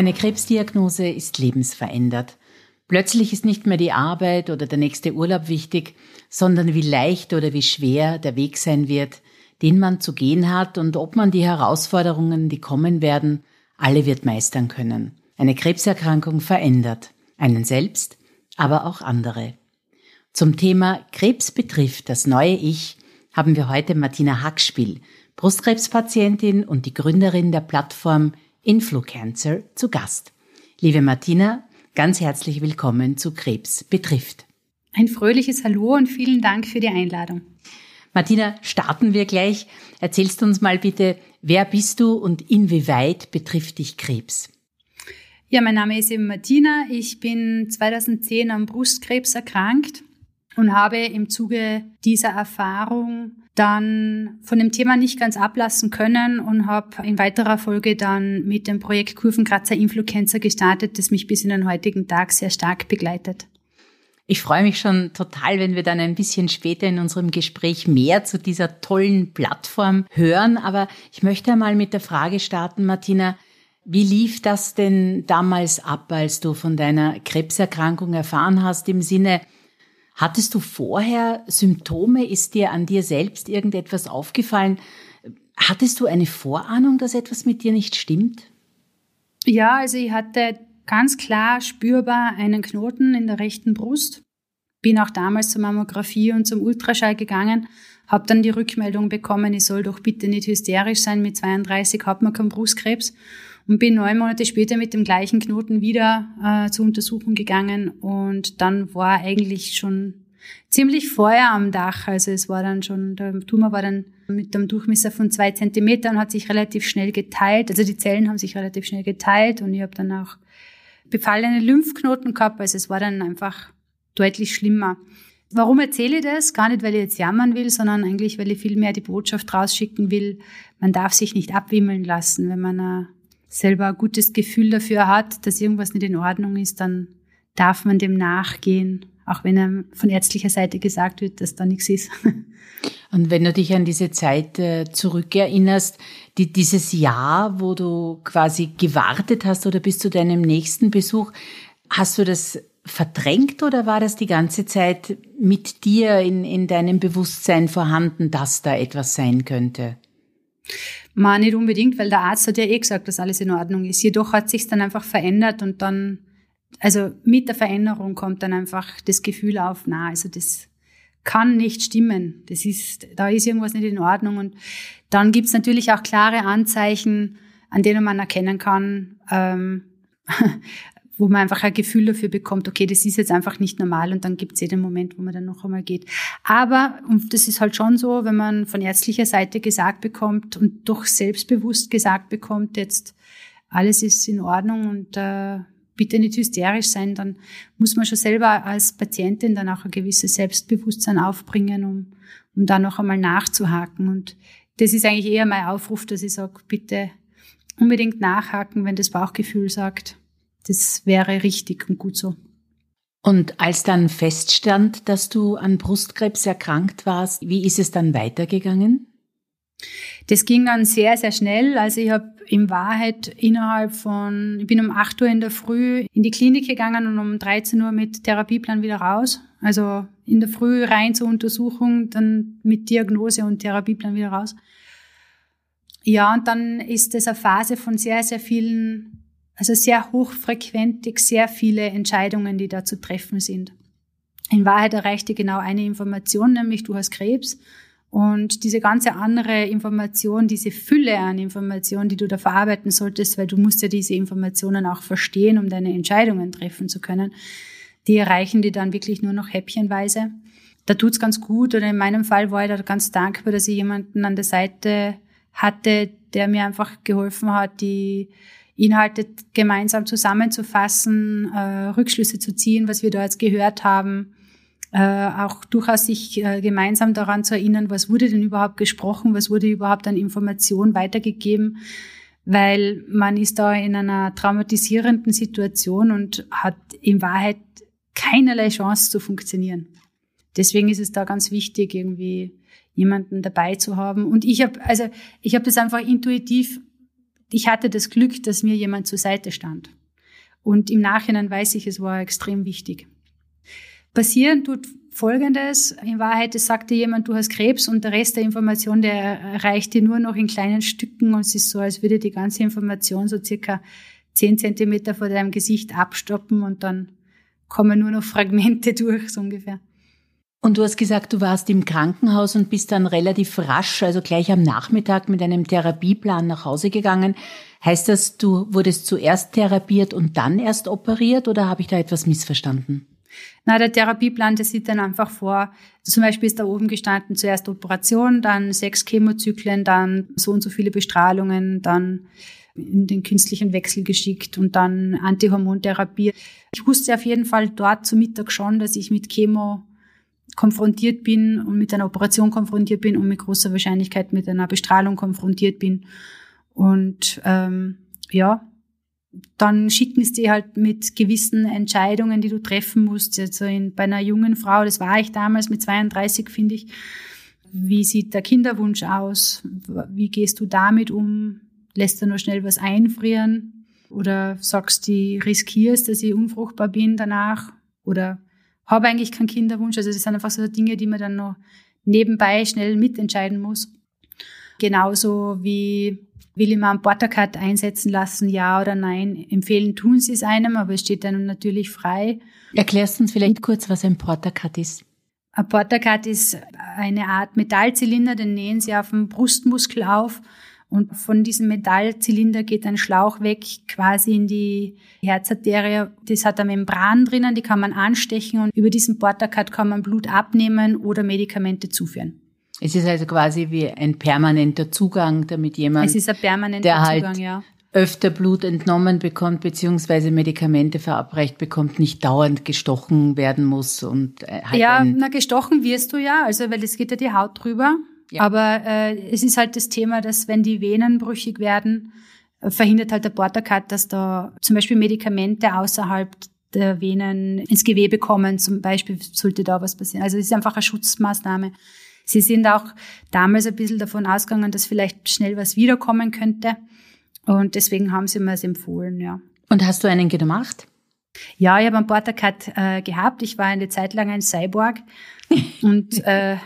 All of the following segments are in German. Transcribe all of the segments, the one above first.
Eine Krebsdiagnose ist lebensverändert. Plötzlich ist nicht mehr die Arbeit oder der nächste Urlaub wichtig, sondern wie leicht oder wie schwer der Weg sein wird, den man zu gehen hat und ob man die Herausforderungen, die kommen werden, alle wird meistern können. Eine Krebserkrankung verändert einen selbst, aber auch andere. Zum Thema Krebs betrifft das neue Ich haben wir heute Martina Hackspiel, Brustkrebspatientin und die Gründerin der Plattform Influencer zu Gast. Liebe Martina, ganz herzlich willkommen zu Krebs betrifft. Ein fröhliches Hallo und vielen Dank für die Einladung. Martina, starten wir gleich. Erzählst du uns mal bitte, wer bist du und inwieweit betrifft dich Krebs? Ja, mein Name ist eben Martina. Ich bin 2010 am Brustkrebs erkrankt und habe im Zuge dieser Erfahrung dann von dem Thema nicht ganz ablassen können und habe in weiterer Folge dann mit dem Projekt Kurvenkratzer Influencer gestartet, das mich bis in den heutigen Tag sehr stark begleitet. Ich freue mich schon total, wenn wir dann ein bisschen später in unserem Gespräch mehr zu dieser tollen Plattform hören. Aber ich möchte einmal mit der Frage starten, Martina, wie lief das denn damals ab, als du von deiner Krebserkrankung erfahren hast, im Sinne, Hattest du vorher Symptome? Ist dir an dir selbst irgendetwas aufgefallen? Hattest du eine Vorahnung, dass etwas mit dir nicht stimmt? Ja, also ich hatte ganz klar spürbar einen Knoten in der rechten Brust. Bin auch damals zur Mammographie und zum Ultraschall gegangen, habe dann die Rückmeldung bekommen, ich soll doch bitte nicht hysterisch sein, mit 32 hat man keinen Brustkrebs und bin neun Monate später mit dem gleichen Knoten wieder äh, zur Untersuchung gegangen und dann war eigentlich schon ziemlich Feuer am Dach. Also es war dann schon, der Tumor war dann mit einem Durchmesser von zwei Zentimetern, hat sich relativ schnell geteilt. Also die Zellen haben sich relativ schnell geteilt und ich habe dann auch befallene Lymphknoten gehabt. Also es war dann einfach deutlich schlimmer. Warum erzähle ich das? Gar nicht, weil ich jetzt jammern will, sondern eigentlich, weil ich vielmehr die Botschaft rausschicken will, man darf sich nicht abwimmeln lassen, wenn man eine selber ein gutes Gefühl dafür hat, dass irgendwas nicht in Ordnung ist, dann darf man dem nachgehen, auch wenn einem von ärztlicher Seite gesagt wird, dass da nichts ist. Und wenn du dich an diese Zeit äh, zurückerinnerst, die, dieses Jahr, wo du quasi gewartet hast oder bis zu deinem nächsten Besuch, hast du das verdrängt oder war das die ganze Zeit mit dir in, in deinem Bewusstsein vorhanden, dass da etwas sein könnte? Man nicht unbedingt, weil der Arzt hat ja eh gesagt, dass alles in Ordnung ist. Jedoch hat sich dann einfach verändert und dann, also mit der Veränderung kommt dann einfach das Gefühl auf, na, also das kann nicht stimmen. Das ist, da ist irgendwas nicht in Ordnung. Und dann gibt's natürlich auch klare Anzeichen, an denen man erkennen kann, ähm, wo man einfach ein Gefühl dafür bekommt, okay, das ist jetzt einfach nicht normal und dann gibt es jeden Moment, wo man dann noch einmal geht. Aber, und das ist halt schon so, wenn man von ärztlicher Seite gesagt bekommt und doch selbstbewusst gesagt bekommt, jetzt alles ist in Ordnung und äh, bitte nicht hysterisch sein, dann muss man schon selber als Patientin dann auch ein gewisses Selbstbewusstsein aufbringen, um, um da noch einmal nachzuhaken. Und das ist eigentlich eher mein Aufruf, dass ich sage, bitte unbedingt nachhaken, wenn das Bauchgefühl sagt, das wäre richtig und gut so. Und als dann feststand, dass du an Brustkrebs erkrankt warst, wie ist es dann weitergegangen? Das ging dann sehr, sehr schnell. Also ich habe in Wahrheit innerhalb von, ich bin um 8 Uhr in der Früh in die Klinik gegangen und um 13 Uhr mit Therapieplan wieder raus. Also in der Früh rein zur Untersuchung, dann mit Diagnose und Therapieplan wieder raus. Ja, und dann ist das eine Phase von sehr, sehr vielen also sehr hochfrequentig, sehr viele Entscheidungen, die da zu treffen sind. In Wahrheit erreicht dir genau eine Information, nämlich du hast Krebs. Und diese ganze andere Information, diese Fülle an Informationen, die du da verarbeiten solltest, weil du musst ja diese Informationen auch verstehen, um deine Entscheidungen treffen zu können, die erreichen die dann wirklich nur noch häppchenweise. Da tut's ganz gut. Oder in meinem Fall war ich da ganz dankbar, dass ich jemanden an der Seite hatte, der mir einfach geholfen hat, die Inhalte gemeinsam zusammenzufassen, äh, Rückschlüsse zu ziehen, was wir da jetzt gehört haben, äh, auch durchaus sich äh, gemeinsam daran zu erinnern, was wurde denn überhaupt gesprochen, was wurde überhaupt an Information weitergegeben, weil man ist da in einer traumatisierenden Situation und hat in Wahrheit keinerlei Chance zu funktionieren. Deswegen ist es da ganz wichtig, irgendwie jemanden dabei zu haben. Und ich habe, also ich habe das einfach intuitiv, ich hatte das Glück, dass mir jemand zur Seite stand. Und im Nachhinein weiß ich, es war extrem wichtig. Passieren tut Folgendes. In Wahrheit, es sagte jemand, du hast Krebs und der Rest der Information, der erreicht dir nur noch in kleinen Stücken und es ist so, als würde die ganze Information so circa zehn Zentimeter vor deinem Gesicht abstoppen und dann kommen nur noch Fragmente durch, so ungefähr. Und du hast gesagt, du warst im Krankenhaus und bist dann relativ rasch, also gleich am Nachmittag mit einem Therapieplan nach Hause gegangen. Heißt das, du wurdest zuerst therapiert und dann erst operiert oder habe ich da etwas missverstanden? Na, der Therapieplan, der sieht dann einfach vor, zum Beispiel ist da oben gestanden, zuerst Operation, dann sechs Chemozyklen, dann so und so viele Bestrahlungen, dann in den künstlichen Wechsel geschickt und dann Antihormontherapie. Ich wusste auf jeden Fall dort zu Mittag schon, dass ich mit Chemo konfrontiert bin und mit einer Operation konfrontiert bin und mit großer Wahrscheinlichkeit mit einer Bestrahlung konfrontiert bin. Und ähm, ja, dann schicken es dir halt mit gewissen Entscheidungen, die du treffen musst. Also in, bei einer jungen Frau, das war ich damals mit 32, finde ich. Wie sieht der Kinderwunsch aus? Wie gehst du damit um? Lässt du nur schnell was einfrieren? Oder sagst du, riskierst, dass ich unfruchtbar bin danach? Oder habe eigentlich keinen Kinderwunsch? Also das sind einfach so Dinge, die man dann noch nebenbei schnell mitentscheiden muss. Genauso wie will ich mir einen Portakat einsetzen lassen, ja oder nein. Empfehlen tun sie es einem, aber es steht einem natürlich frei. Erklärst du uns vielleicht kurz, was ein Portakat ist? Ein Portakat ist eine Art Metallzylinder, den nähen sie auf dem Brustmuskel auf und von diesem Metallzylinder geht ein Schlauch weg, quasi in die Herzarterie. Das hat eine Membran drinnen, die kann man anstechen und über diesen Portakat kann man Blut abnehmen oder Medikamente zuführen. Es ist also quasi wie ein permanenter Zugang, damit jemand, der Zugang, halt ja. öfter Blut entnommen bekommt beziehungsweise Medikamente verabreicht bekommt, nicht dauernd gestochen werden muss und äh, halt ja, na gestochen wirst du ja, also weil es geht ja die Haut drüber. Ja. Aber äh, es ist halt das Thema, dass wenn die Venen brüchig werden, äh, verhindert halt der Portakat, dass da zum Beispiel Medikamente außerhalb der Venen ins Gewebe kommen. Zum Beispiel sollte da was passieren. Also es ist einfach eine Schutzmaßnahme. Sie sind auch damals ein bisschen davon ausgegangen, dass vielleicht schnell was wiederkommen könnte. Und deswegen haben sie mir es empfohlen, ja. Und hast du einen gemacht? Ja, ich habe einen Portakat äh, gehabt. Ich war eine Zeit lang ein Cyborg. und äh,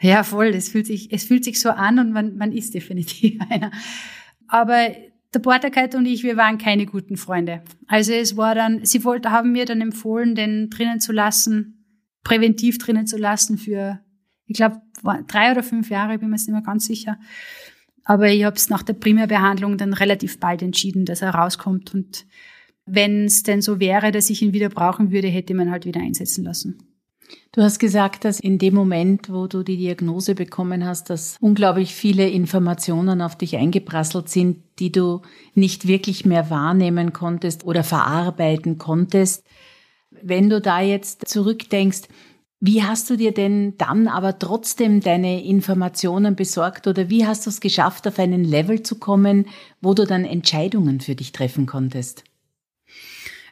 ja, voll. Es fühlt sich, es fühlt sich so an und man, man ist definitiv einer. Aber der Portakat und ich, wir waren keine guten Freunde. Also es war dann, sie wollten, haben mir dann empfohlen, den drinnen zu lassen, präventiv drinnen zu lassen für ich glaube, drei oder fünf Jahre, bin mir jetzt nicht mehr ganz sicher. Aber ich habe es nach der Primärbehandlung dann relativ bald entschieden, dass er rauskommt. Und wenn es denn so wäre, dass ich ihn wieder brauchen würde, hätte man halt wieder einsetzen lassen. Du hast gesagt, dass in dem Moment, wo du die Diagnose bekommen hast, dass unglaublich viele Informationen auf dich eingeprasselt sind, die du nicht wirklich mehr wahrnehmen konntest oder verarbeiten konntest. Wenn du da jetzt zurückdenkst, wie hast du dir denn dann aber trotzdem deine Informationen besorgt oder wie hast du es geschafft, auf einen Level zu kommen, wo du dann Entscheidungen für dich treffen konntest?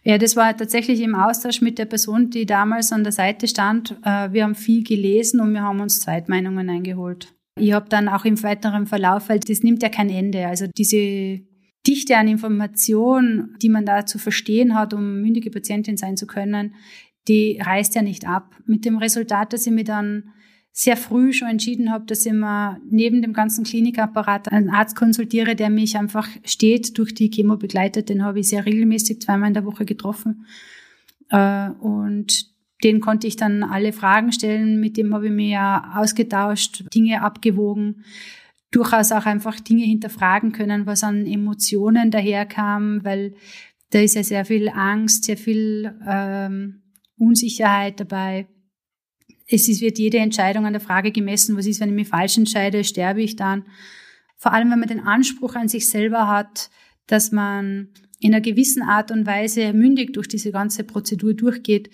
Ja, das war tatsächlich im Austausch mit der Person, die damals an der Seite stand. Äh, wir haben viel gelesen und wir haben uns Zweitmeinungen eingeholt. Ich habe dann auch im weiteren Verlauf, weil das nimmt ja kein Ende. Also diese Dichte an Informationen, die man da zu verstehen hat, um mündige Patientin sein zu können, die reißt ja nicht ab. Mit dem Resultat, dass ich mir dann sehr früh schon entschieden habe, dass ich mir neben dem ganzen Klinikapparat einen Arzt konsultiere, der mich einfach steht durch die Chemo begleitet. Den habe ich sehr regelmäßig zweimal in der Woche getroffen. Äh, und den konnte ich dann alle Fragen stellen. Mit dem habe ich mir ja ausgetauscht, Dinge abgewogen, durchaus auch einfach Dinge hinterfragen können, was an Emotionen daherkam, weil da ist ja sehr viel Angst, sehr viel ähm, Unsicherheit dabei. Es ist, wird jede Entscheidung an der Frage gemessen, was ist, wenn ich mich falsch entscheide, sterbe ich dann. vor allem wenn man den Anspruch an sich selber hat, dass man in einer gewissen Art und Weise mündig durch diese ganze Prozedur durchgeht,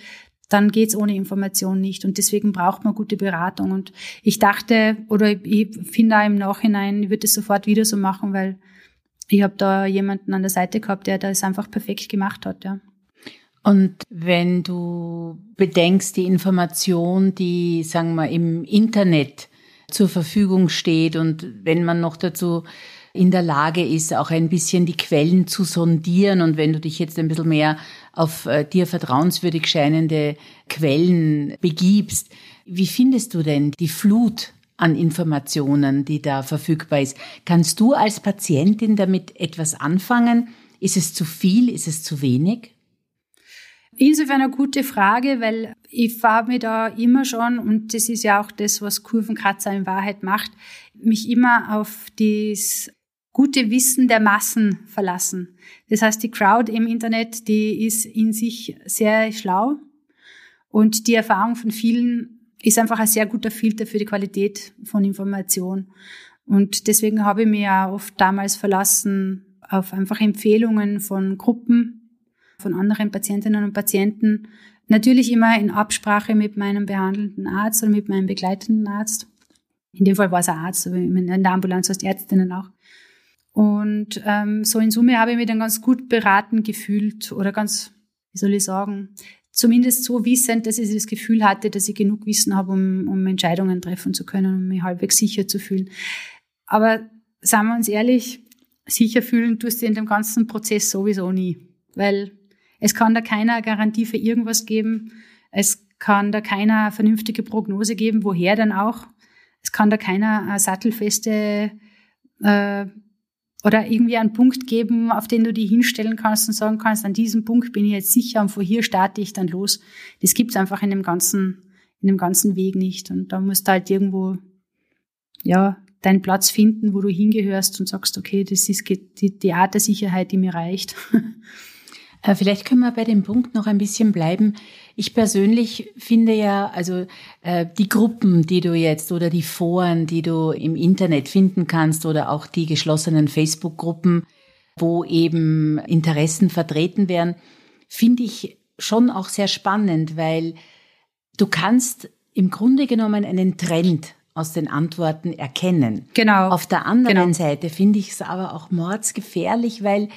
dann geht's ohne Information nicht. Und deswegen braucht man gute Beratung. Und ich dachte, oder ich finde da im Nachhinein, ich würde es sofort wieder so machen, weil ich habe da jemanden an der Seite gehabt, der das einfach perfekt gemacht hat. Ja. Und wenn du bedenkst, die Information, die, sagen wir, im Internet zur Verfügung steht und wenn man noch dazu in der Lage ist, auch ein bisschen die Quellen zu sondieren und wenn du dich jetzt ein bisschen mehr auf äh, dir vertrauenswürdig scheinende Quellen begibst, wie findest du denn die Flut an Informationen, die da verfügbar ist? Kannst du als Patientin damit etwas anfangen? Ist es zu viel? Ist es zu wenig? Insofern eine gute Frage, weil ich fahre mir da immer schon, und das ist ja auch das, was Kurvenkratzer in Wahrheit macht, mich immer auf das gute Wissen der Massen verlassen. Das heißt, die Crowd im Internet, die ist in sich sehr schlau und die Erfahrung von vielen ist einfach ein sehr guter Filter für die Qualität von Information. Und deswegen habe ich mich ja oft damals verlassen auf einfach Empfehlungen von Gruppen, von anderen Patientinnen und Patienten. Natürlich immer in Absprache mit meinem behandelnden Arzt oder mit meinem begleitenden Arzt. In dem Fall war es ein Arzt, aber in der Ambulanz heißt Ärztinnen auch. Und ähm, so in Summe habe ich mich dann ganz gut beraten gefühlt oder ganz, wie soll ich sagen, zumindest so wissend, dass ich das Gefühl hatte, dass ich genug Wissen habe, um, um Entscheidungen treffen zu können, um mich halbwegs sicher zu fühlen. Aber sagen wir uns ehrlich, sicher fühlen tust du in dem ganzen Prozess sowieso nie. Weil es kann da keiner Garantie für irgendwas geben. Es kann da keiner vernünftige Prognose geben, woher dann auch. Es kann da keiner eine sattelfeste äh, oder irgendwie einen Punkt geben, auf den du dich hinstellen kannst und sagen kannst, an diesem Punkt bin ich jetzt sicher und von hier starte ich dann los. Das gibt's einfach in dem ganzen, in dem ganzen Weg nicht. Und da musst du halt irgendwo, ja, deinen Platz finden, wo du hingehörst und sagst, okay, das ist die, die Art der Sicherheit, die mir reicht. Äh, vielleicht können wir bei dem Punkt noch ein bisschen bleiben. Ich persönlich finde ja, also äh, die Gruppen, die du jetzt oder die Foren, die du im Internet finden kannst oder auch die geschlossenen Facebook-Gruppen, wo eben Interessen vertreten werden, finde ich schon auch sehr spannend, weil du kannst im Grunde genommen einen Trend aus den Antworten erkennen. Genau. Auf der anderen genau. Seite finde ich es aber auch mordsgefährlich, weil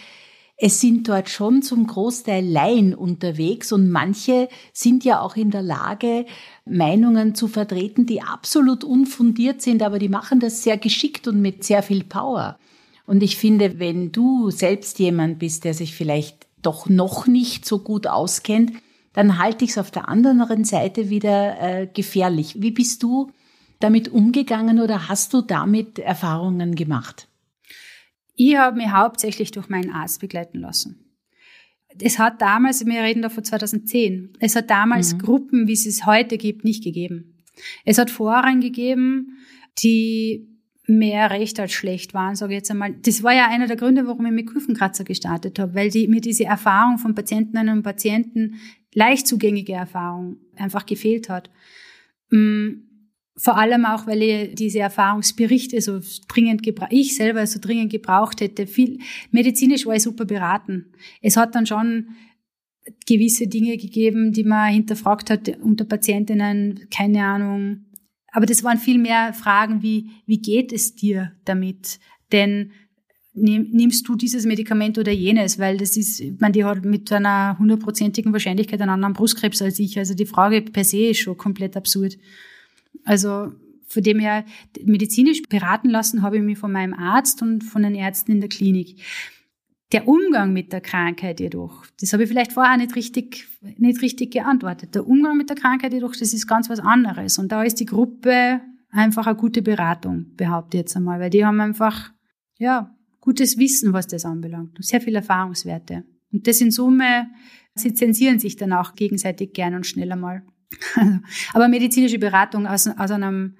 es sind dort schon zum Großteil Laien unterwegs und manche sind ja auch in der Lage, Meinungen zu vertreten, die absolut unfundiert sind, aber die machen das sehr geschickt und mit sehr viel Power. Und ich finde, wenn du selbst jemand bist, der sich vielleicht doch noch nicht so gut auskennt, dann halte ich es auf der anderen Seite wieder äh, gefährlich. Wie bist du damit umgegangen oder hast du damit Erfahrungen gemacht? Ich habe mich hauptsächlich durch meinen Arzt begleiten lassen. Es hat damals, wir reden da von 2010, es hat damals mhm. Gruppen, wie es es heute gibt, nicht gegeben. Es hat Foren gegeben, die mehr recht als schlecht waren, sage ich jetzt einmal. Das war ja einer der Gründe, warum ich mit Küfenkratzer gestartet habe, weil die, mir diese Erfahrung von Patientinnen und Patienten, leicht zugängige Erfahrung, einfach gefehlt hat. Mm, vor allem auch, weil ich diese Erfahrungsberichte so dringend gebraucht, ich selber so dringend gebraucht hätte. Viel, medizinisch war ich super beraten. Es hat dann schon gewisse Dinge gegeben, die man hinterfragt hat unter Patientinnen, keine Ahnung. Aber das waren viel mehr Fragen wie, wie geht es dir damit? Denn nimmst du dieses Medikament oder jenes? Weil das ist, meine, die hat mit einer hundertprozentigen Wahrscheinlichkeit einen anderen Brustkrebs als ich. Also die Frage per se ist schon komplett absurd. Also von dem her medizinisch beraten lassen habe ich mich von meinem Arzt und von den Ärzten in der Klinik. Der Umgang mit der Krankheit jedoch, das habe ich vielleicht vorher nicht richtig, nicht richtig geantwortet. Der Umgang mit der Krankheit jedoch, das ist ganz was anderes. Und da ist die Gruppe einfach eine gute Beratung, behaupte ich jetzt einmal, weil die haben einfach, ja, gutes Wissen, was das anbelangt. Sehr viele Erfahrungswerte. Und das in Summe, sie zensieren sich dann auch gegenseitig gern und schnell einmal. Aber medizinische Beratung aus, aus einem,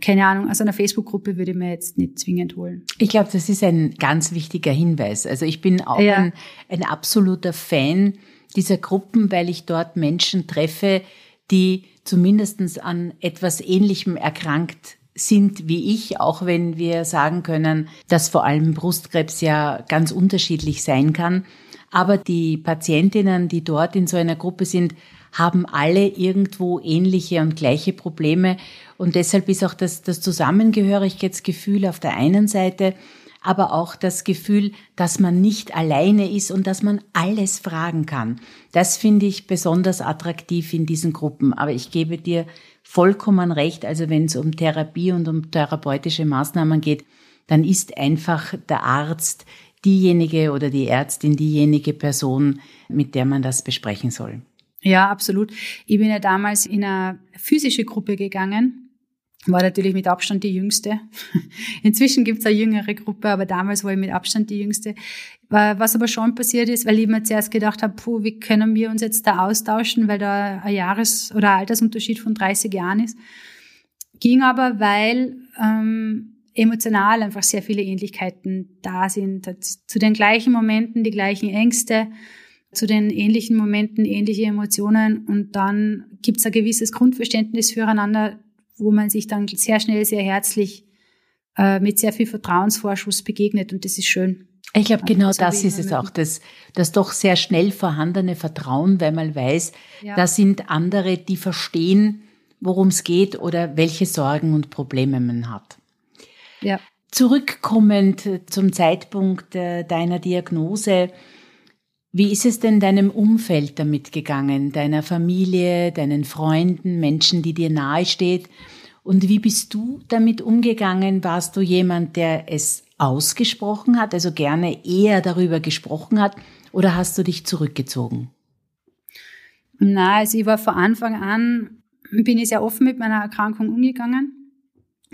keine Ahnung, aus einer Facebook-Gruppe würde ich mir jetzt nicht zwingend holen. Ich glaube, das ist ein ganz wichtiger Hinweis. Also ich bin auch ja. ein, ein absoluter Fan dieser Gruppen, weil ich dort Menschen treffe, die zumindestens an etwas Ähnlichem erkrankt sind wie ich, auch wenn wir sagen können, dass vor allem Brustkrebs ja ganz unterschiedlich sein kann. Aber die Patientinnen, die dort in so einer Gruppe sind, haben alle irgendwo ähnliche und gleiche Probleme. Und deshalb ist auch das, das Zusammengehörigkeitsgefühl auf der einen Seite, aber auch das Gefühl, dass man nicht alleine ist und dass man alles fragen kann. Das finde ich besonders attraktiv in diesen Gruppen. Aber ich gebe dir vollkommen recht. Also wenn es um Therapie und um therapeutische Maßnahmen geht, dann ist einfach der Arzt diejenige oder die Ärztin diejenige Person, mit der man das besprechen soll. Ja, absolut. Ich bin ja damals in eine physische Gruppe gegangen war natürlich mit Abstand die jüngste. Inzwischen gibt's eine jüngere Gruppe, aber damals war ich mit Abstand die jüngste. Was aber schon passiert ist, weil ich mir zuerst gedacht habe, puh, wie können wir uns jetzt da austauschen, weil da ein Jahres- oder Altersunterschied von 30 Jahren ist. Ging aber, weil ähm, emotional einfach sehr viele Ähnlichkeiten da sind. Zu den gleichen Momenten die gleichen Ängste, zu den ähnlichen Momenten ähnliche Emotionen und dann gibt's ein gewisses Grundverständnis füreinander, wo man sich dann sehr schnell, sehr herzlich äh, mit sehr viel Vertrauensvorschuss begegnet und das ist schön. Ich glaube, genau also, das ist es auch, das, das doch sehr schnell vorhandene Vertrauen, weil man weiß, ja. da sind andere, die verstehen, worum es geht oder welche Sorgen und Probleme man hat. Ja. Zurückkommend zum Zeitpunkt äh, deiner Diagnose, wie ist es denn deinem Umfeld damit gegangen, deiner Familie, deinen Freunden, Menschen, die dir nahesteht? Und wie bist du damit umgegangen? Warst du jemand, der es ausgesprochen hat, also gerne eher darüber gesprochen hat, oder hast du dich zurückgezogen? Na, also ich war von Anfang an, bin ich sehr offen mit meiner Erkrankung umgegangen.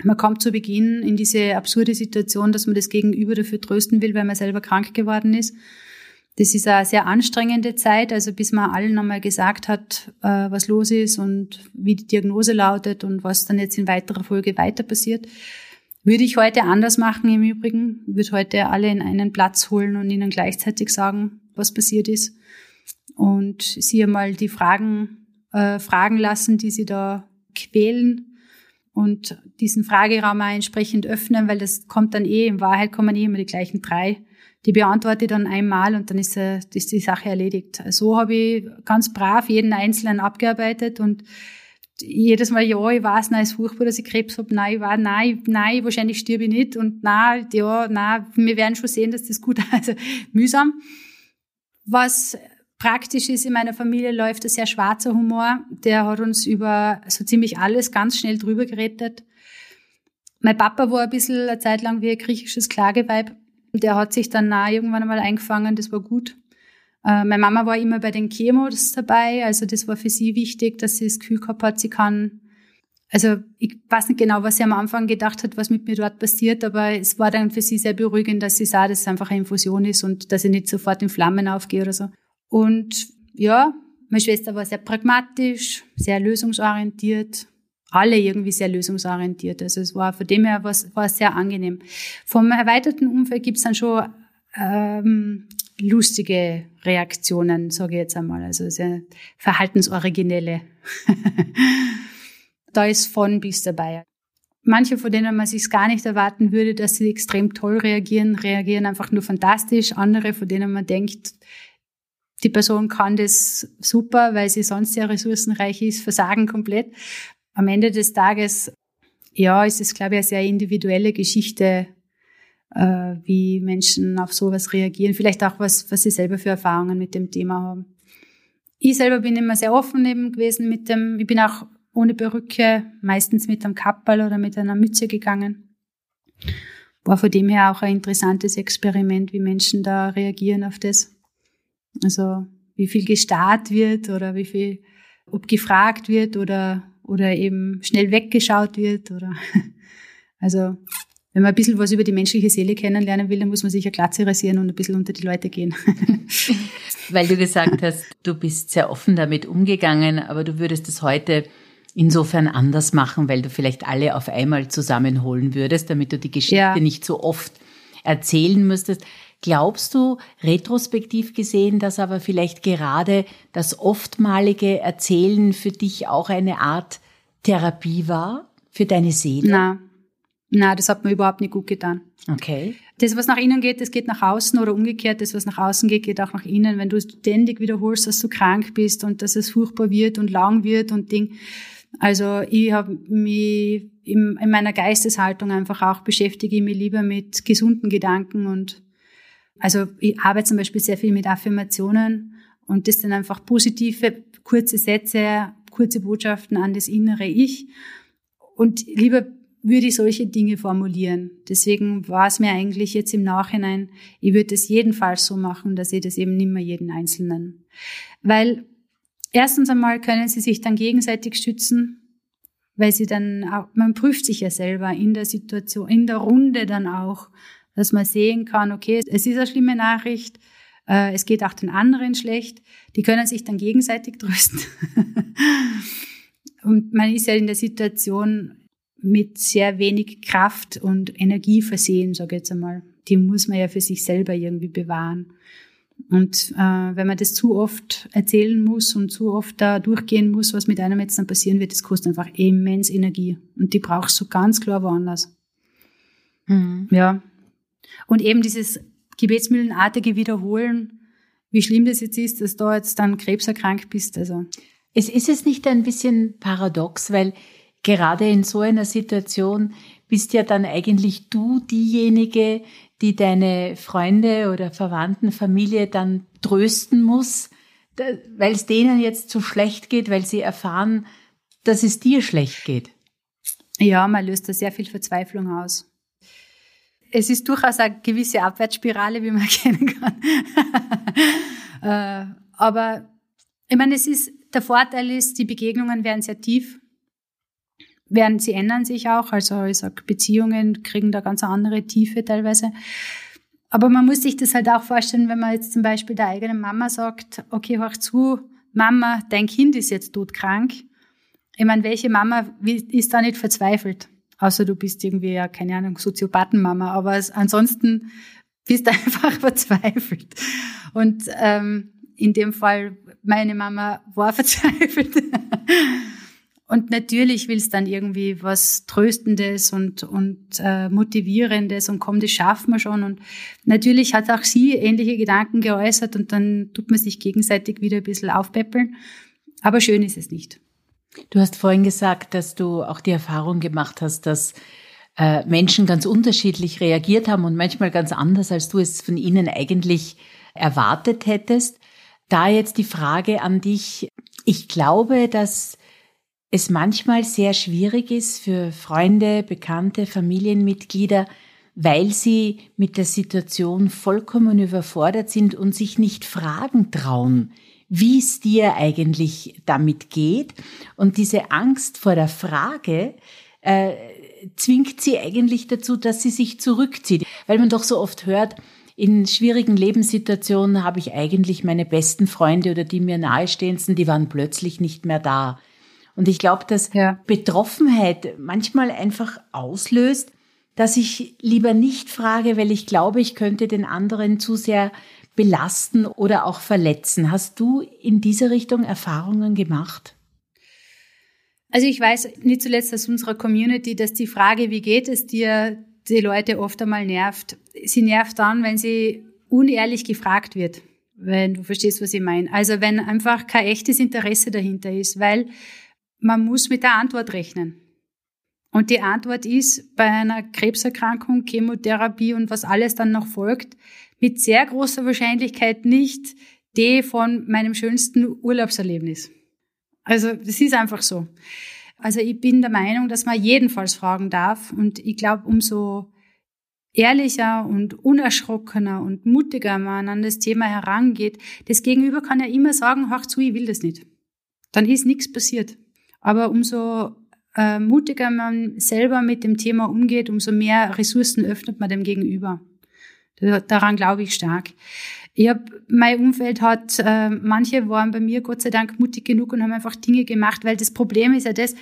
Man kommt zu Beginn in diese absurde Situation, dass man das Gegenüber dafür trösten will, weil man selber krank geworden ist. Das ist eine sehr anstrengende Zeit, also bis man allen nochmal gesagt hat, äh, was los ist und wie die Diagnose lautet und was dann jetzt in weiterer Folge weiter passiert. Würde ich heute anders machen im Übrigen. Würde heute alle in einen Platz holen und ihnen gleichzeitig sagen, was passiert ist. Und sie einmal die Fragen äh, fragen lassen, die sie da quälen und diesen Frageraum auch entsprechend öffnen, weil das kommt dann eh, in Wahrheit kommen eh immer die gleichen drei die beantworte ich dann einmal und dann ist, äh, ist die Sache erledigt. So habe ich ganz brav jeden Einzelnen abgearbeitet und jedes Mal, ja, ich weiß, nein, es ist furchtbar, dass ich Krebs habe, nein, ich war, nein, nein, wahrscheinlich stirb ich nicht und nein, ja, nein, wir werden schon sehen, dass das gut, also mühsam. Was praktisch ist, in meiner Familie läuft ein sehr schwarzer Humor, der hat uns über so ziemlich alles ganz schnell drüber gerettet. Mein Papa war ein bisschen eine Zeit lang wie ein griechisches Klageweib. Der hat sich dann nah irgendwann einmal eingefangen, das war gut. Äh, meine Mama war immer bei den Chemos dabei, also das war für sie wichtig, dass sie das Gefühl gehabt hat, sie kann, also ich weiß nicht genau, was sie am Anfang gedacht hat, was mit mir dort passiert, aber es war dann für sie sehr beruhigend, dass sie sah, dass es einfach eine Infusion ist und dass ich nicht sofort in Flammen aufgehe oder so. Und ja, meine Schwester war sehr pragmatisch, sehr lösungsorientiert, alle irgendwie sehr lösungsorientiert. Also es war von dem her was war sehr angenehm. Vom erweiterten Umfeld gibt's dann schon ähm, lustige Reaktionen, sage ich jetzt einmal, also sehr verhaltensoriginelle. da ist von bis dabei. Manche, von denen man sich gar nicht erwarten würde, dass sie extrem toll reagieren, reagieren einfach nur fantastisch. Andere, von denen man denkt, die Person kann das super, weil sie sonst sehr ressourcenreich ist, versagen komplett am Ende des Tages, ja, ist es, glaube ich, eine sehr individuelle Geschichte, äh, wie Menschen auf sowas reagieren. Vielleicht auch, was, was sie selber für Erfahrungen mit dem Thema haben. Ich selber bin immer sehr offen eben gewesen mit dem, ich bin auch ohne Perücke, meistens mit einem Kappel oder mit einer Mütze gegangen. War von dem her auch ein interessantes Experiment, wie Menschen da reagieren auf das. Also, wie viel gestarrt wird oder wie viel, ob gefragt wird oder oder eben schnell weggeschaut wird oder also wenn man ein bisschen was über die menschliche Seele kennenlernen will, dann muss man sich ja Glatze rasieren und ein bisschen unter die Leute gehen. Weil du gesagt hast, du bist sehr offen damit umgegangen, aber du würdest es heute insofern anders machen, weil du vielleicht alle auf einmal zusammenholen würdest, damit du die Geschichte ja. nicht so oft erzählen müsstest. Glaubst du, retrospektiv gesehen, dass aber vielleicht gerade das oftmalige Erzählen für dich auch eine Art Therapie war? Für deine Seele? Na, Na, das hat mir überhaupt nicht gut getan. Okay. Das, was nach innen geht, das geht nach außen oder umgekehrt. Das, was nach außen geht, geht auch nach innen. Wenn du ständig wiederholst, dass du krank bist und dass es furchtbar wird und lang wird und Ding. Also ich habe mich in, in meiner Geisteshaltung einfach auch beschäftige ich mich lieber mit gesunden Gedanken und also ich arbeite zum Beispiel sehr viel mit Affirmationen und das sind einfach positive, kurze Sätze, kurze Botschaften an das innere Ich. Und lieber würde ich solche Dinge formulieren. Deswegen war es mir eigentlich jetzt im Nachhinein, ich würde es jedenfalls so machen, dass ich das eben nicht mehr jeden Einzelnen. Weil erstens einmal können sie sich dann gegenseitig stützen, weil sie dann auch, man prüft sich ja selber in der Situation, in der Runde dann auch, dass man sehen kann, okay, es ist eine schlimme Nachricht, äh, es geht auch den anderen schlecht, die können sich dann gegenseitig trösten. Und man ist ja in der Situation mit sehr wenig Kraft und Energie versehen, sage ich jetzt einmal. Die muss man ja für sich selber irgendwie bewahren. Und äh, wenn man das zu oft erzählen muss und zu oft da durchgehen muss, was mit einem jetzt dann passieren wird, das kostet einfach immens Energie. Und die brauchst du ganz klar woanders. Mhm. Ja. Und eben dieses gebetsmühlenartige Wiederholen, wie schlimm das jetzt ist, dass du jetzt dann krebserkrankt bist. Also. Es ist es nicht ein bisschen paradox, weil gerade in so einer Situation bist ja dann eigentlich du diejenige, die deine Freunde oder Verwandten, Familie dann trösten muss, weil es denen jetzt so schlecht geht, weil sie erfahren, dass es dir schlecht geht. Ja, man löst da sehr viel Verzweiflung aus. Es ist durchaus eine gewisse Abwärtsspirale, wie man erkennen kann. Äh, aber ich meine, es ist, der Vorteil ist, die Begegnungen werden sehr tief werden, sie ändern sich auch. Also ich sag, Beziehungen kriegen da ganz andere Tiefe teilweise. Aber man muss sich das halt auch vorstellen, wenn man jetzt zum Beispiel der eigenen Mama sagt, okay, hör zu, Mama, dein Kind ist jetzt todkrank. Ich meine, welche Mama ist da nicht verzweifelt? Außer du bist irgendwie, ja, keine Ahnung, Soziopathenmama, aber ansonsten bist du einfach verzweifelt. Und ähm, in dem Fall, meine Mama war verzweifelt. Und natürlich will es dann irgendwie was Tröstendes und, und äh, Motivierendes und komm, das schaffen wir schon. Und natürlich hat auch sie ähnliche Gedanken geäußert und dann tut man sich gegenseitig wieder ein bisschen aufpäppeln. Aber schön ist es nicht. Du hast vorhin gesagt, dass du auch die Erfahrung gemacht hast, dass äh, Menschen ganz unterschiedlich reagiert haben und manchmal ganz anders, als du es von ihnen eigentlich erwartet hättest. Da jetzt die Frage an dich. Ich glaube, dass es manchmal sehr schwierig ist für Freunde, Bekannte, Familienmitglieder, weil sie mit der Situation vollkommen überfordert sind und sich nicht fragen trauen, wie es dir eigentlich damit geht. Und diese Angst vor der Frage äh, zwingt sie eigentlich dazu, dass sie sich zurückzieht. Weil man doch so oft hört, in schwierigen Lebenssituationen habe ich eigentlich meine besten Freunde oder die mir nahestehendsten, die waren plötzlich nicht mehr da. Und ich glaube, dass ja. Betroffenheit manchmal einfach auslöst, dass ich lieber nicht frage, weil ich glaube, ich könnte den anderen zu sehr belasten oder auch verletzen. Hast du in diese Richtung Erfahrungen gemacht? Also ich weiß nicht zuletzt aus unserer Community, dass die Frage, wie geht es dir, die Leute oft einmal nervt. Sie nervt dann, wenn sie unehrlich gefragt wird, wenn du verstehst, was ich meine. Also wenn einfach kein echtes Interesse dahinter ist, weil man muss mit der Antwort rechnen. Und die Antwort ist bei einer Krebserkrankung, Chemotherapie und was alles dann noch folgt, mit sehr großer Wahrscheinlichkeit nicht die von meinem schönsten Urlaubserlebnis. Also das ist einfach so. Also ich bin der Meinung, dass man jedenfalls fragen darf und ich glaube, umso ehrlicher und unerschrockener und mutiger man an das Thema herangeht, das Gegenüber kann ja immer sagen, hör zu, ich will das nicht. Dann ist nichts passiert. Aber umso äh, mutiger man selber mit dem Thema umgeht, umso mehr Ressourcen öffnet man dem Gegenüber. Daran glaube ich stark. Ich hab, mein Umfeld hat, äh, manche waren bei mir Gott sei Dank mutig genug und haben einfach Dinge gemacht, weil das Problem ist ja das,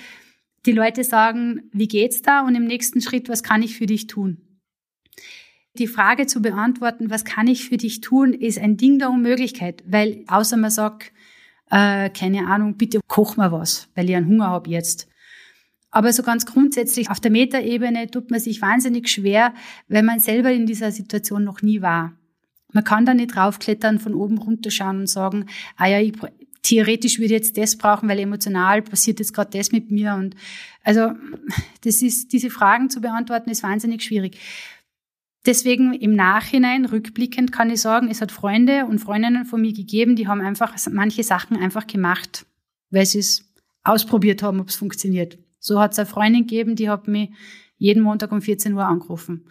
die Leute sagen, wie geht's da? Und im nächsten Schritt, was kann ich für dich tun? Die Frage zu beantworten, was kann ich für dich tun, ist ein Ding der Unmöglichkeit, weil außer man sagt, äh, keine Ahnung, bitte koch mal was, weil ich einen Hunger habe jetzt. Aber so ganz grundsätzlich auf der Metaebene tut man sich wahnsinnig schwer, wenn man selber in dieser Situation noch nie war. Man kann da nicht draufklettern, von oben runterschauen und sagen, ah ja, ich, theoretisch würde ich jetzt das brauchen, weil emotional passiert jetzt gerade das mit mir. Und also das ist, diese Fragen zu beantworten, ist wahnsinnig schwierig. Deswegen im Nachhinein, rückblickend kann ich sagen, es hat Freunde und Freundinnen von mir gegeben, die haben einfach manche Sachen einfach gemacht, weil sie es ausprobiert haben, ob es funktioniert. So hat es eine Freundin gegeben, die hat mich jeden Montag um 14 Uhr angerufen.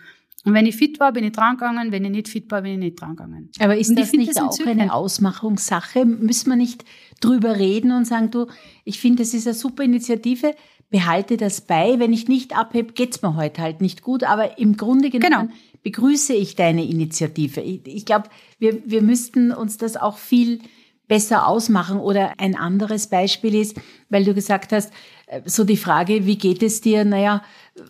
Und wenn ich fit war, bin ich drangegangen. Wenn ich nicht fit war, bin ich nicht drangegangen. Aber ist das nicht das auch eine Ausmachungssache? Müssen wir nicht drüber reden und sagen, du, ich finde, das ist eine super Initiative, behalte das bei. Wenn ich nicht abhebe, geht's mir heute halt nicht gut. Aber im Grunde genommen genau. begrüße ich deine Initiative. Ich, ich glaube, wir, wir müssten uns das auch viel besser ausmachen. Oder ein anderes Beispiel ist, weil du gesagt hast, so die Frage, wie geht es dir? Naja,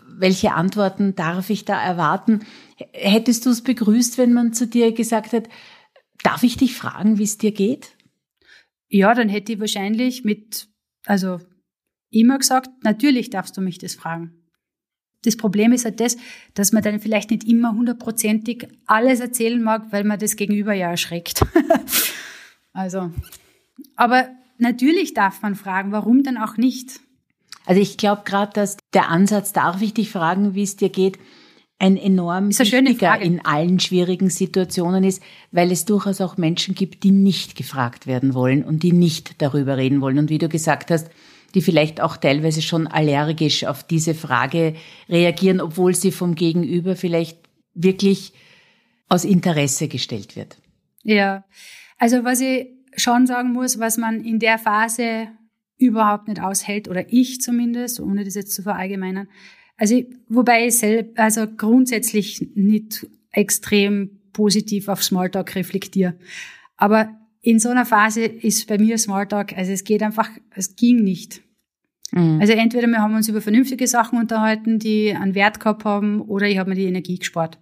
welche Antworten darf ich da erwarten? Hättest du es begrüßt, wenn man zu dir gesagt hat, darf ich dich fragen, wie es dir geht? Ja, dann hätte ich wahrscheinlich mit, also immer gesagt, natürlich darfst du mich das fragen. Das Problem ist halt das, dass man dann vielleicht nicht immer hundertprozentig alles erzählen mag, weil man das Gegenüber ja erschreckt. also, aber natürlich darf man fragen, warum denn auch nicht? Also ich glaube gerade, dass der Ansatz, darf ich dich fragen, wie es dir geht, ein enorm wichtiger in allen schwierigen Situationen ist, weil es durchaus auch Menschen gibt, die nicht gefragt werden wollen und die nicht darüber reden wollen. Und wie du gesagt hast, die vielleicht auch teilweise schon allergisch auf diese Frage reagieren, obwohl sie vom Gegenüber vielleicht wirklich aus Interesse gestellt wird. Ja, also was ich schon sagen muss, was man in der Phase überhaupt nicht aushält, oder ich zumindest, ohne das jetzt zu verallgemeinern. Also, wobei ich selbst, also grundsätzlich nicht extrem positiv auf Smalltalk reflektiere. Aber in so einer Phase ist bei mir Smalltalk, also es geht einfach, es ging nicht. Mhm. Also entweder wir haben uns über vernünftige Sachen unterhalten, die einen Wert gehabt haben, oder ich habe mir die Energie gespart.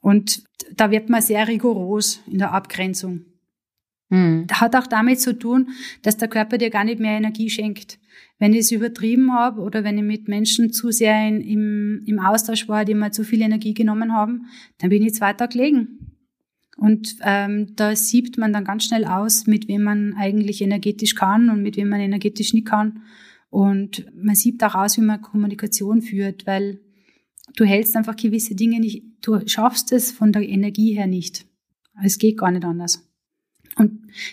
Und da wird man sehr rigoros in der Abgrenzung. Mhm. Hat auch damit zu tun, dass der Körper dir gar nicht mehr Energie schenkt. Wenn ich es übertrieben habe oder wenn ich mit Menschen zu sehr in, im, im Austausch war, die mir zu viel Energie genommen haben, dann bin ich zwei Tage gelegen. Und ähm, da siebt man dann ganz schnell aus, mit wem man eigentlich energetisch kann und mit wem man energetisch nicht kann. Und man sieht auch aus, wie man Kommunikation führt, weil du hältst einfach gewisse Dinge nicht, du schaffst es von der Energie her nicht. Es geht gar nicht anders.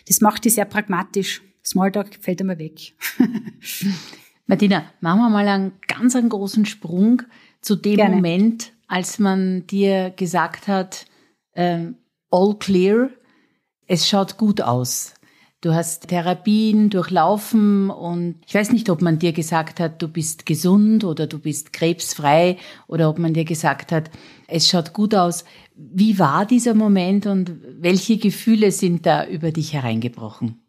Das macht die sehr pragmatisch. Smalltalk fällt einmal weg. Martina, machen wir mal einen ganz einen großen Sprung zu dem Gerne. Moment, als man dir gesagt hat, ähm, all clear, es schaut gut aus. Du hast Therapien durchlaufen und ich weiß nicht, ob man dir gesagt hat, du bist gesund oder du bist krebsfrei oder ob man dir gesagt hat, es schaut gut aus. Wie war dieser Moment und welche Gefühle sind da über dich hereingebrochen?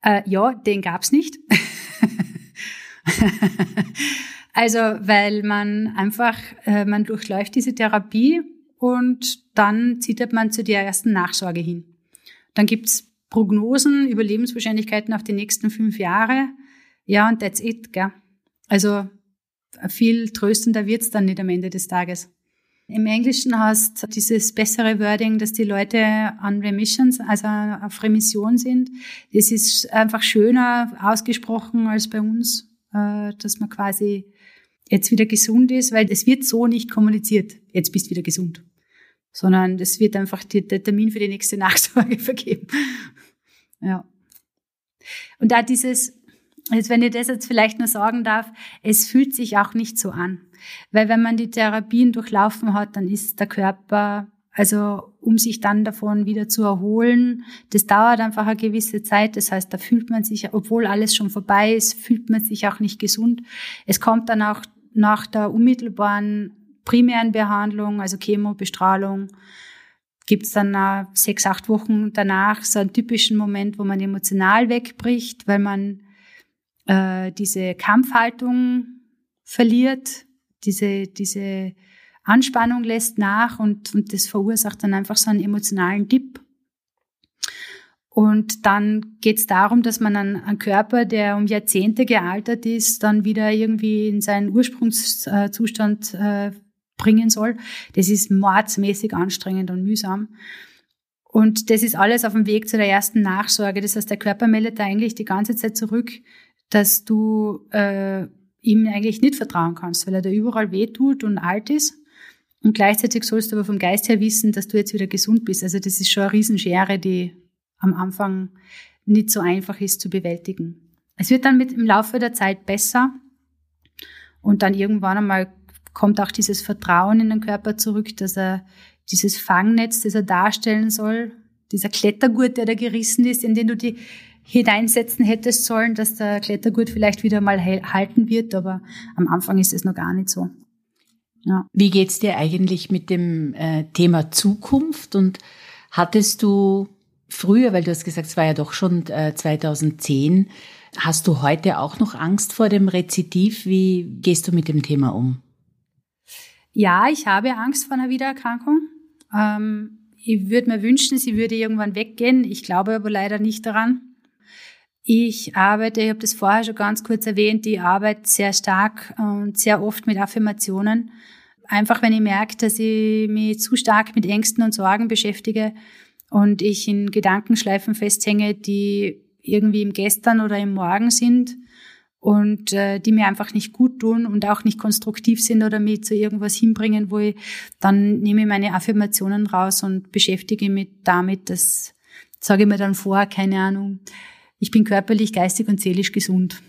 Äh, ja, den gab's nicht. also, weil man einfach, äh, man durchläuft diese Therapie und dann zittert man zu der ersten Nachsorge hin. Dann gibt's Prognosen, Überlebenswahrscheinlichkeiten auf die nächsten fünf Jahre. Ja, und that's it, gell? Also viel tröstender wird's dann nicht am Ende des Tages. Im Englischen hast dieses bessere Wording, dass die Leute an Remissions, also auf Remission sind. Das ist einfach schöner ausgesprochen als bei uns, äh, dass man quasi jetzt wieder gesund ist, weil es wird so nicht kommuniziert. Jetzt bist wieder gesund sondern es wird einfach der Termin für die nächste Nachsorge vergeben. ja. Und da dieses, jetzt wenn ich das jetzt vielleicht nur sagen darf, es fühlt sich auch nicht so an. Weil wenn man die Therapien durchlaufen hat, dann ist der Körper, also um sich dann davon wieder zu erholen, das dauert einfach eine gewisse Zeit. Das heißt, da fühlt man sich, obwohl alles schon vorbei ist, fühlt man sich auch nicht gesund. Es kommt dann auch nach der unmittelbaren primären Behandlung, also Chemo, Bestrahlung, gibt es dann nach sechs, acht Wochen danach so einen typischen Moment, wo man emotional wegbricht, weil man äh, diese Kampfhaltung verliert, diese, diese Anspannung lässt nach und, und das verursacht dann einfach so einen emotionalen Dip. Und dann geht es darum, dass man einen, einen, Körper, der um Jahrzehnte gealtert ist, dann wieder irgendwie in seinen Ursprungszustand äh, bringen soll. Das ist mordsmäßig anstrengend und mühsam. Und das ist alles auf dem Weg zu der ersten Nachsorge. Das heißt, der Körper meldet da eigentlich die ganze Zeit zurück, dass du äh, ihm eigentlich nicht vertrauen kannst, weil er da überall wehtut und alt ist. Und gleichzeitig sollst du aber vom Geist her wissen, dass du jetzt wieder gesund bist. Also das ist schon eine Riesenschere, die am Anfang nicht so einfach ist zu bewältigen. Es wird dann mit im Laufe der Zeit besser und dann irgendwann einmal kommt auch dieses Vertrauen in den Körper zurück, dass er dieses Fangnetz, das er darstellen soll, dieser Klettergurt, der da gerissen ist, in den du die hineinsetzen hättest sollen, dass der Klettergurt vielleicht wieder mal halten wird, aber am Anfang ist es noch gar nicht so. Ja. Wie geht's dir eigentlich mit dem äh, Thema Zukunft und hattest du früher, weil du hast gesagt, es war ja doch schon äh, 2010, hast du heute auch noch Angst vor dem Rezidiv? Wie gehst du mit dem Thema um? Ja, ich habe Angst vor einer Wiedererkrankung. Ähm, ich würde mir wünschen, sie würde irgendwann weggehen. Ich glaube aber leider nicht daran. Ich arbeite, ich habe das vorher schon ganz kurz erwähnt, ich arbeite sehr stark und sehr oft mit Affirmationen. Einfach wenn ich merke, dass ich mich zu stark mit Ängsten und Sorgen beschäftige und ich in Gedankenschleifen festhänge, die irgendwie im Gestern oder im Morgen sind, und äh, die mir einfach nicht gut tun und auch nicht konstruktiv sind oder mich zu irgendwas hinbringen, wo ich dann nehme ich meine Affirmationen raus und beschäftige mich damit, das sage ich mir dann vor, keine Ahnung, ich bin körperlich, geistig und seelisch gesund.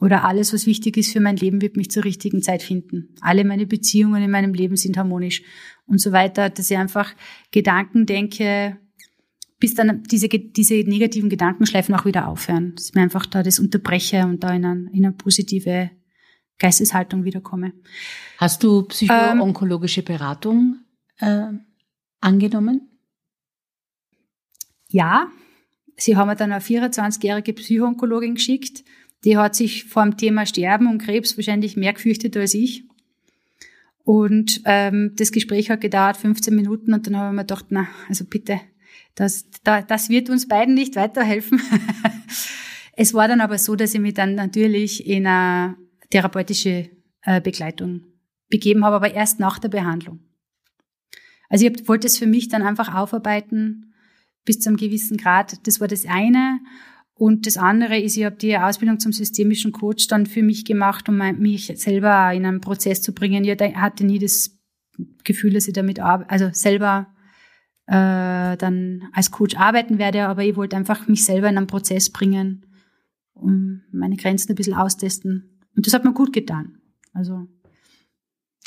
Oder alles, was wichtig ist für mein Leben, wird mich zur richtigen Zeit finden. Alle meine Beziehungen in meinem Leben sind harmonisch und so weiter, dass ich einfach Gedanken denke, bis dann diese, diese negativen Gedankenschleifen auch wieder aufhören. Dass ich mir einfach da das unterbreche und da in, eine, in eine positive Geisteshaltung wiederkomme. Hast du psycho-onkologische Beratung äh, angenommen? Ja, sie haben mir dann eine 24-jährige Psychoonkologin geschickt. Die hat sich vor dem Thema Sterben und Krebs wahrscheinlich mehr gefürchtet als ich. Und ähm, das Gespräch hat gedauert 15 Minuten und dann habe ich mir gedacht, na, also bitte, das, da, das wird uns beiden nicht weiterhelfen. es war dann aber so, dass ich mich dann natürlich in eine therapeutische äh, Begleitung begeben habe, aber erst nach der Behandlung. Also ich wollte es für mich dann einfach aufarbeiten bis zu einem gewissen Grad. Das war das eine. Und das andere ist, ich habe die Ausbildung zum systemischen Coach dann für mich gemacht, um mich selber in einen Prozess zu bringen. Ich hatte nie das Gefühl, dass ich damit also selber äh, dann als Coach arbeiten werde, aber ich wollte einfach mich selber in einen Prozess bringen, um meine Grenzen ein bisschen austesten. Und das hat mir gut getan. Also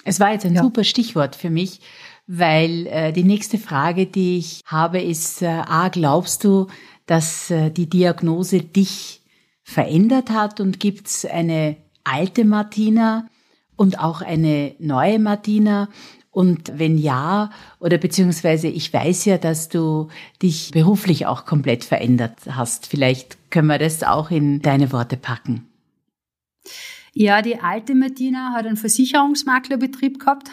es war jetzt ein ja. super Stichwort für mich, weil äh, die nächste Frage, die ich habe, ist, äh, A, glaubst du, dass äh, die Diagnose dich verändert hat und gibt's eine alte Martina und auch eine neue Martina? Und wenn ja, oder beziehungsweise ich weiß ja, dass du dich beruflich auch komplett verändert hast. Vielleicht können wir das auch in deine Worte packen. Ja, die alte Martina hat einen Versicherungsmaklerbetrieb gehabt.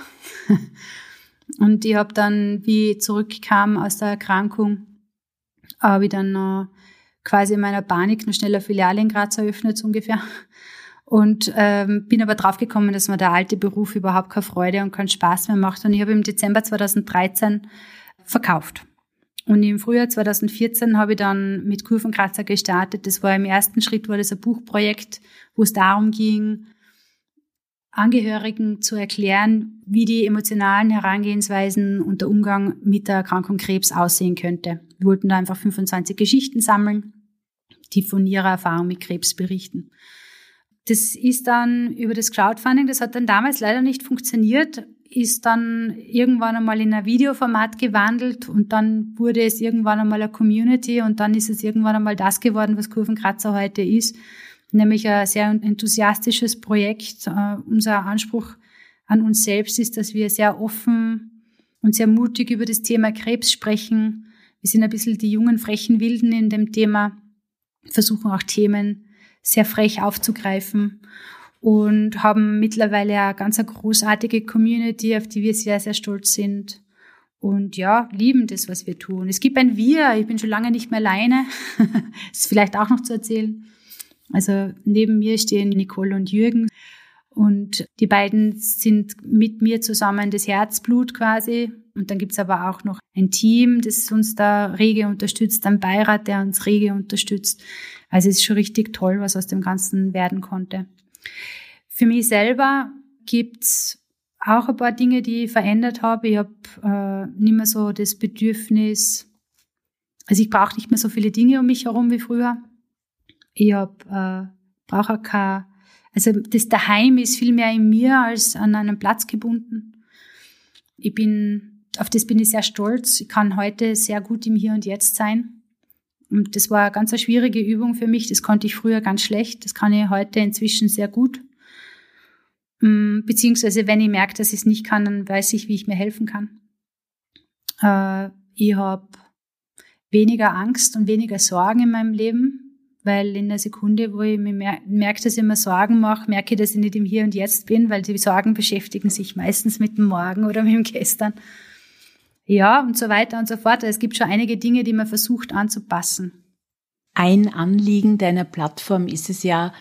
Und ich habe dann, wie ich zurückkam aus der Erkrankung, habe ich dann noch quasi in meiner Panik noch schneller Filiale in Graz eröffnet, so ungefähr. Und ähm, bin aber draufgekommen, dass mir der alte Beruf überhaupt keine Freude und keinen Spaß mehr macht. Und ich habe im Dezember 2013 verkauft. Und im Frühjahr 2014 habe ich dann mit Kurvenkratzer gestartet. Das war im ersten Schritt war das ein Buchprojekt, wo es darum ging, Angehörigen zu erklären, wie die emotionalen Herangehensweisen und der Umgang mit der Erkrankung Krebs aussehen könnte. Wir wollten da einfach 25 Geschichten sammeln, die von ihrer Erfahrung mit Krebs berichten. Das ist dann über das Crowdfunding, das hat dann damals leider nicht funktioniert, ist dann irgendwann einmal in ein Videoformat gewandelt und dann wurde es irgendwann einmal eine Community und dann ist es irgendwann einmal das geworden, was Kurvenkratzer heute ist, nämlich ein sehr enthusiastisches Projekt. Uh, unser Anspruch an uns selbst ist, dass wir sehr offen und sehr mutig über das Thema Krebs sprechen. Wir sind ein bisschen die jungen, frechen Wilden in dem Thema, versuchen auch Themen sehr frech aufzugreifen und haben mittlerweile eine ganz großartige Community, auf die wir sehr, sehr stolz sind. und ja, lieben das, was wir tun. Es gibt ein Wir, ich bin schon lange nicht mehr alleine. ist vielleicht auch noch zu erzählen. Also neben mir stehen Nicole und Jürgen und die beiden sind mit mir zusammen das Herzblut quasi. Und dann gibt's aber auch noch ein Team, das uns da rege unterstützt, ein Beirat, der uns rege unterstützt. Also es ist schon richtig toll, was aus dem Ganzen werden konnte. Für mich selber gibt's auch ein paar Dinge, die ich verändert habe. Ich habe äh, nicht mehr so das Bedürfnis, also ich brauche nicht mehr so viele Dinge um mich herum wie früher. Ich hab, äh, brauche auch kein, also das Daheim ist viel mehr in mir als an einem Platz gebunden. Ich bin, auf das bin ich sehr stolz. Ich kann heute sehr gut im Hier und Jetzt sein. Und das war eine ganz schwierige Übung für mich. Das konnte ich früher ganz schlecht. Das kann ich heute inzwischen sehr gut. Mm, beziehungsweise, wenn ich merke, dass ich es nicht kann, dann weiß ich, wie ich mir helfen kann. Äh, ich habe weniger Angst und weniger Sorgen in meinem Leben, weil in der Sekunde, wo ich mir merke, dass ich mir Sorgen mache, merke ich, dass ich nicht im Hier und Jetzt bin, weil die Sorgen beschäftigen sich meistens mit dem Morgen oder mit dem Gestern. Ja, und so weiter und so fort. Es gibt schon einige Dinge, die man versucht anzupassen. Ein Anliegen deiner Plattform ist es ja,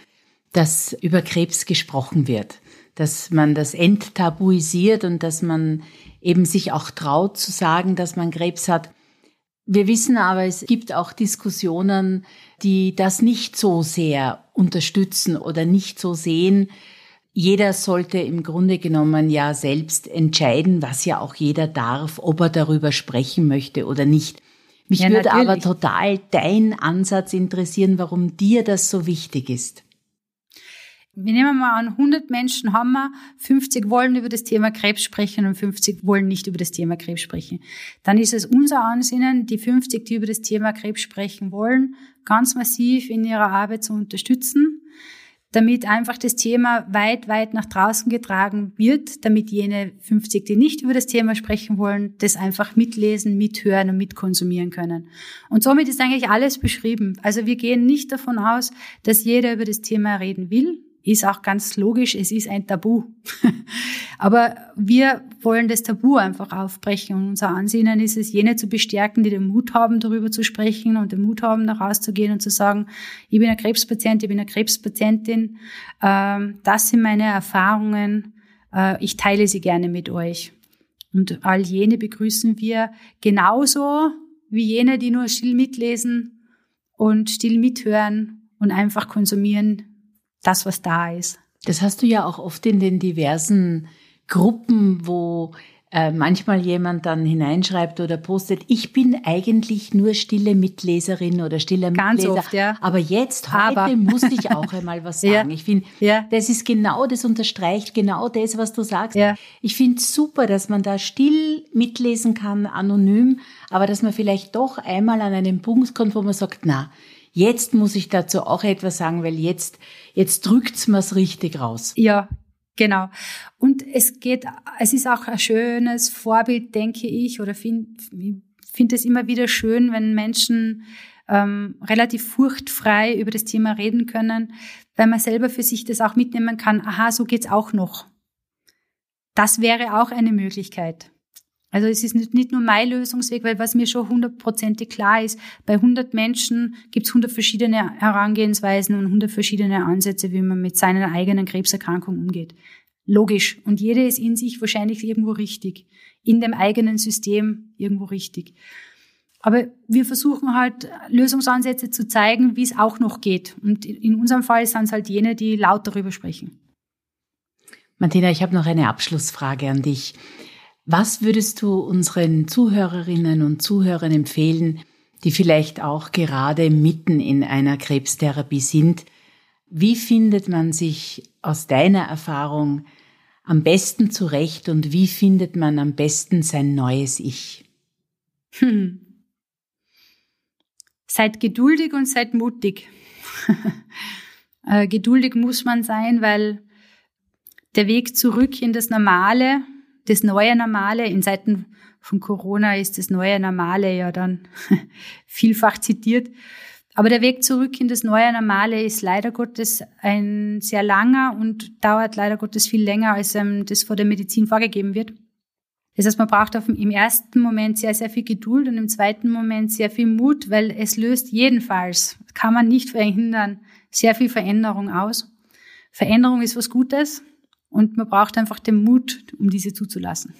dass über Krebs gesprochen wird dass man das enttabuisiert und dass man eben sich auch traut zu sagen, dass man Krebs hat. Wir wissen aber, es gibt auch Diskussionen, die das nicht so sehr unterstützen oder nicht so sehen. Jeder sollte im Grunde genommen ja selbst entscheiden, was ja auch jeder darf, ob er darüber sprechen möchte oder nicht. Mich ja, würde natürlich. aber total dein Ansatz interessieren, warum dir das so wichtig ist wir nehmen mal an, 100 Menschen haben wir, 50 wollen über das Thema Krebs sprechen und 50 wollen nicht über das Thema Krebs sprechen. Dann ist es unser Ansinnen, die 50, die über das Thema Krebs sprechen wollen, ganz massiv in ihrer Arbeit zu unterstützen, damit einfach das Thema weit, weit nach draußen getragen wird, damit jene 50, die nicht über das Thema sprechen wollen, das einfach mitlesen, mithören und mitkonsumieren können. Und somit ist eigentlich alles beschrieben. Also wir gehen nicht davon aus, dass jeder über das Thema reden will, ist auch ganz logisch, es ist ein Tabu. Aber wir wollen das Tabu einfach aufbrechen und unser Ansinnen ist es, jene zu bestärken, die den Mut haben, darüber zu sprechen und den Mut haben, nach rauszugehen und zu sagen, ich bin ein Krebspatient, ich bin eine Krebspatientin, ähm, das sind meine Erfahrungen, äh, ich teile sie gerne mit euch. Und all jene begrüßen wir genauso wie jene, die nur still mitlesen und still mithören und einfach konsumieren, das, was da ist. Das hast du ja auch oft in den diversen Gruppen, wo äh, manchmal jemand dann hineinschreibt oder postet, ich bin eigentlich nur stille Mitleserin oder stiller Ganz Mitleser. Oft, ja. Aber jetzt, heute Aber. muss ich auch einmal was sagen. ja. Ich finde, ja. das ist genau, das unterstreicht genau das, was du sagst. Ja. Ich finde super, dass man da still mitlesen kann, anonym, aber dass man vielleicht doch einmal an einen Punkt kommt, wo man sagt, na, Jetzt muss ich dazu auch etwas sagen, weil jetzt, jetzt drückt's mir's richtig raus. Ja, Genau. Und es geht, es ist auch ein schönes Vorbild, denke ich, oder finde find es immer wieder schön, wenn Menschen ähm, relativ furchtfrei über das Thema reden können, weil man selber für sich das auch mitnehmen kann. Aha, so geht's auch noch. Das wäre auch eine Möglichkeit. Also es ist nicht nur mein Lösungsweg, weil was mir schon hundertprozentig klar ist, bei 100 Menschen gibt es 100 verschiedene Herangehensweisen und 100 verschiedene Ansätze, wie man mit seiner eigenen Krebserkrankung umgeht. Logisch. Und jede ist in sich wahrscheinlich irgendwo richtig. In dem eigenen System irgendwo richtig. Aber wir versuchen halt Lösungsansätze zu zeigen, wie es auch noch geht. Und in unserem Fall sind es halt jene, die laut darüber sprechen. Martina, ich habe noch eine Abschlussfrage an dich. Was würdest du unseren Zuhörerinnen und Zuhörern empfehlen, die vielleicht auch gerade mitten in einer Krebstherapie sind? Wie findet man sich aus deiner Erfahrung am besten zurecht und wie findet man am besten sein neues Ich? Hm. Seid geduldig und seid mutig. äh, geduldig muss man sein, weil der Weg zurück in das Normale das neue Normale. In Zeiten von Corona ist das neue Normale ja dann vielfach zitiert. Aber der Weg zurück in das neue Normale ist leider Gottes ein sehr langer und dauert leider Gottes viel länger, als das vor der Medizin vorgegeben wird. Das heißt, man braucht im ersten Moment sehr, sehr viel Geduld und im zweiten Moment sehr viel Mut, weil es löst jedenfalls, kann man nicht verhindern, sehr viel Veränderung aus. Veränderung ist was Gutes und man braucht einfach den Mut, um diese zuzulassen.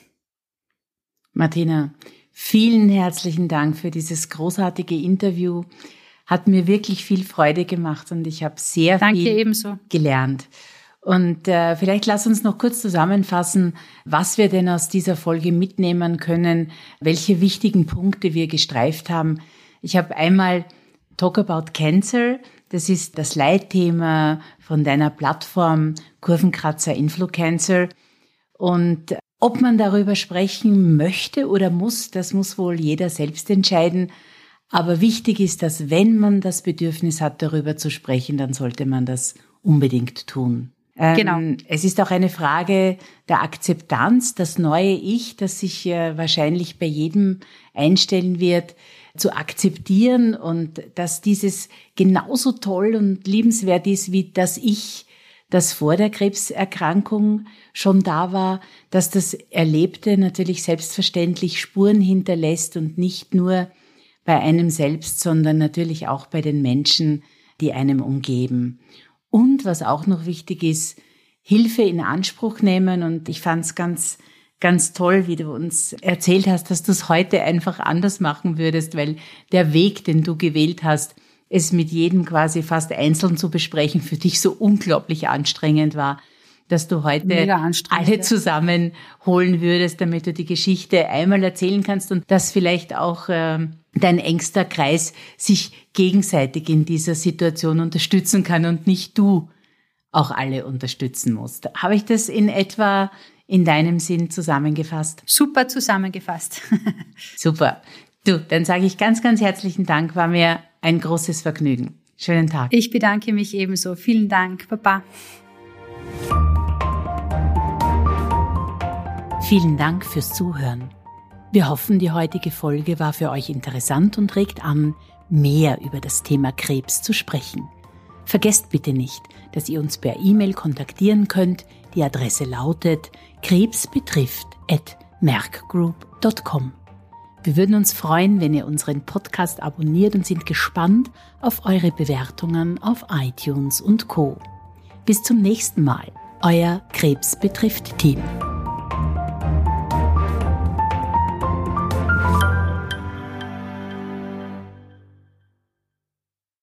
Martina, vielen herzlichen Dank für dieses großartige Interview. Hat mir wirklich viel Freude gemacht und ich habe sehr Danke viel ebenso. gelernt. Und äh, vielleicht lass uns noch kurz zusammenfassen, was wir denn aus dieser Folge mitnehmen können, welche wichtigen Punkte wir gestreift haben. Ich habe einmal Talk About Cancer, das ist das Leitthema von deiner Plattform Kurvenkratzer Influencer. Und ob man darüber sprechen möchte oder muss, das muss wohl jeder selbst entscheiden. Aber wichtig ist, dass wenn man das Bedürfnis hat, darüber zu sprechen, dann sollte man das unbedingt tun. Ähm, genau. Es ist auch eine Frage der Akzeptanz, das neue Ich, das sich äh, wahrscheinlich bei jedem einstellen wird, zu akzeptieren und dass dieses genauso toll und liebenswert ist wie das Ich, das vor der Krebserkrankung schon da war, dass das Erlebte natürlich selbstverständlich Spuren hinterlässt und nicht nur bei einem selbst, sondern natürlich auch bei den Menschen, die einem umgeben. Und was auch noch wichtig ist, Hilfe in Anspruch nehmen. Und ich fand es ganz, ganz toll, wie du uns erzählt hast, dass du es heute einfach anders machen würdest, weil der Weg, den du gewählt hast, es mit jedem quasi fast einzeln zu besprechen, für dich so unglaublich anstrengend war, dass du heute alle zusammenholen würdest, damit du die Geschichte einmal erzählen kannst und dass vielleicht auch äh, dein engster Kreis sich gegenseitig in dieser Situation unterstützen kann und nicht du auch alle unterstützen musst. Habe ich das in etwa in deinem Sinn zusammengefasst? Super zusammengefasst. Super. Du, dann sage ich ganz, ganz herzlichen Dank. War mir ein großes Vergnügen. Schönen Tag. Ich bedanke mich ebenso. Vielen Dank. Baba. Vielen Dank fürs Zuhören. Wir hoffen, die heutige Folge war für euch interessant und regt an, mehr über das Thema Krebs zu sprechen. Vergesst bitte nicht, dass ihr uns per E-Mail kontaktieren könnt. Die Adresse lautet krebsbetrifft@merkgroup.com. Wir würden uns freuen, wenn ihr unseren Podcast abonniert und sind gespannt auf eure Bewertungen auf iTunes und Co. Bis zum nächsten Mal. Euer Krebs betrifft Team.